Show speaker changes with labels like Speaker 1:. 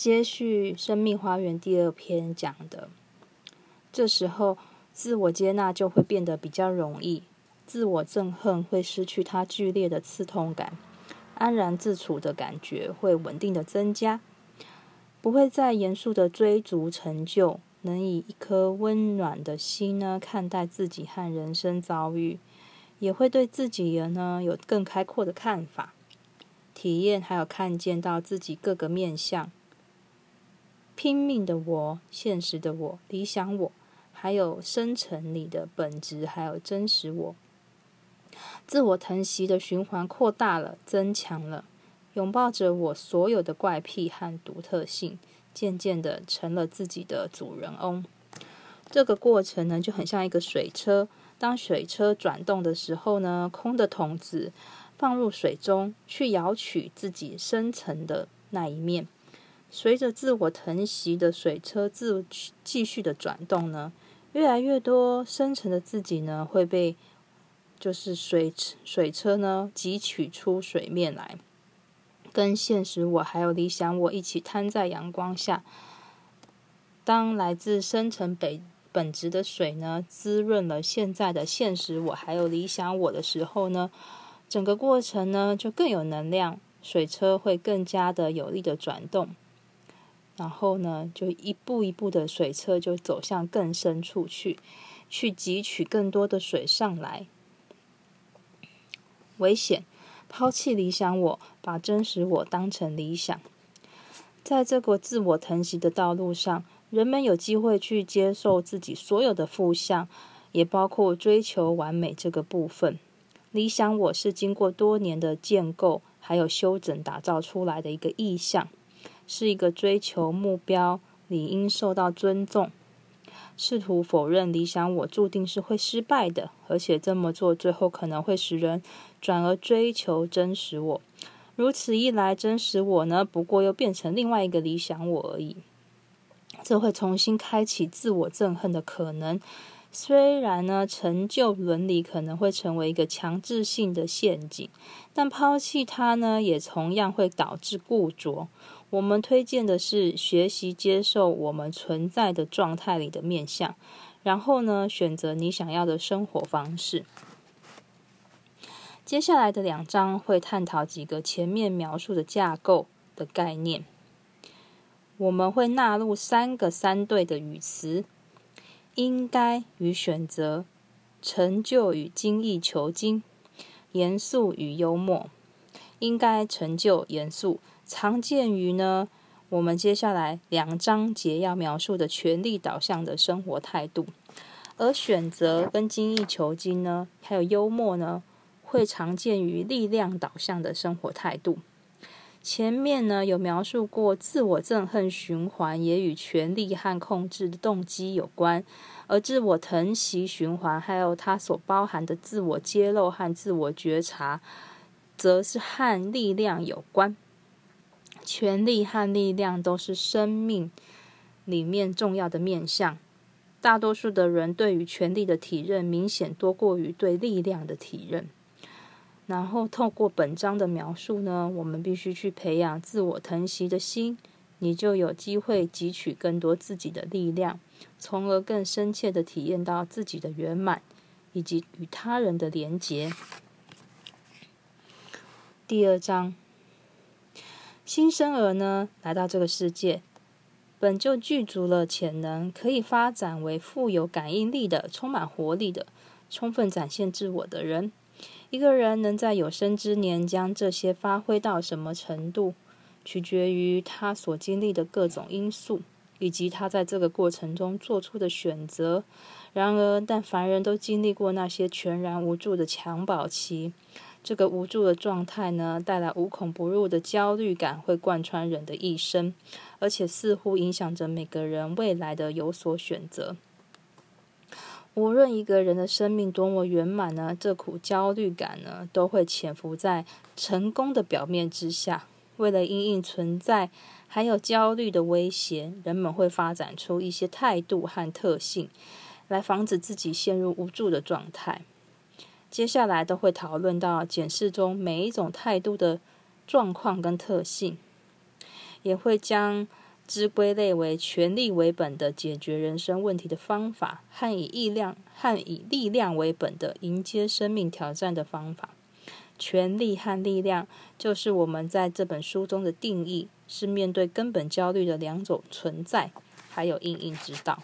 Speaker 1: 接续《生命花园》第二篇讲的，这时候自我接纳就会变得比较容易，自我憎恨会失去它剧烈的刺痛感，安然自处的感觉会稳定的增加，不会再严肃的追逐成就，能以一颗温暖的心呢看待自己和人生遭遇，也会对自己人呢有更开阔的看法，体验还有看见到自己各个面相。拼命的我，现实的我，理想我，还有深层里的本质，还有真实我，自我疼惜的循环扩大了，增强了，拥抱着我所有的怪癖和独特性，渐渐的成了自己的主人翁。这个过程呢，就很像一个水车，当水车转动的时候呢，空的桶子放入水中，去舀取自己深层的那一面。随着自我腾袭的水车自继续的转动呢，越来越多深层的自己呢会被就是水水车呢汲取出水面来，跟现实我还有理想我一起摊在阳光下。当来自深层本本质的水呢滋润了现在的现实我还有理想我的时候呢，整个过程呢就更有能量，水车会更加的有力的转动。然后呢，就一步一步的水车就走向更深处去，去汲取更多的水上来。危险，抛弃理想我，把真实我当成理想。在这个自我疼惜的道路上，人们有机会去接受自己所有的负向，也包括追求完美这个部分。理想我是经过多年的建构还有修整打造出来的一个意象。是一个追求目标，理应受到尊重。试图否认理想，我注定是会失败的，而且这么做最后可能会使人转而追求真实我。如此一来，真实我呢，不过又变成另外一个理想我而已。这会重新开启自我憎恨的可能。虽然呢，成就伦理可能会成为一个强制性的陷阱，但抛弃它呢，也同样会导致固着。我们推荐的是学习接受我们存在的状态里的面相，然后呢，选择你想要的生活方式。接下来的两章会探讨几个前面描述的架构的概念。我们会纳入三个三对的语词：应该与选择、成就与精益求精、严肃与幽默。应该、成就、严肃。常见于呢，我们接下来两章节要描述的权力导向的生活态度，而选择跟精益求精呢，还有幽默呢，会常见于力量导向的生活态度。前面呢有描述过，自我憎恨循环也与权力和控制的动机有关，而自我疼惜循环还有它所包含的自我揭露和自我觉察，则是和力量有关。权力和力量都是生命里面重要的面相。大多数的人对于权力的体认明显多过于对力量的体认。然后透过本章的描述呢，我们必须去培养自我疼惜的心，你就有机会汲取更多自己的力量，从而更深切的体验到自己的圆满以及与他人的连结。第二章。新生儿呢，来到这个世界，本就具足了潜能，可以发展为富有感应力的、充满活力的、充分展现自我的人。一个人能在有生之年将这些发挥到什么程度，取决于他所经历的各种因素，以及他在这个过程中做出的选择。然而，但凡人都经历过那些全然无助的襁褓期。这个无助的状态呢，带来无孔不入的焦虑感，会贯穿人的一生，而且似乎影响着每个人未来的有所选择。无论一个人的生命多么圆满呢，这股焦虑感呢，都会潜伏在成功的表面之下。为了因应存在还有焦虑的威胁，人们会发展出一些态度和特性，来防止自己陷入无助的状态。接下来都会讨论到检视中每一种态度的状况跟特性，也会将之归类为权力为本的解决人生问题的方法，和以力量和以力量为本的迎接生命挑战的方法。权力和力量就是我们在这本书中的定义，是面对根本焦虑的两种存在，还有应应之道。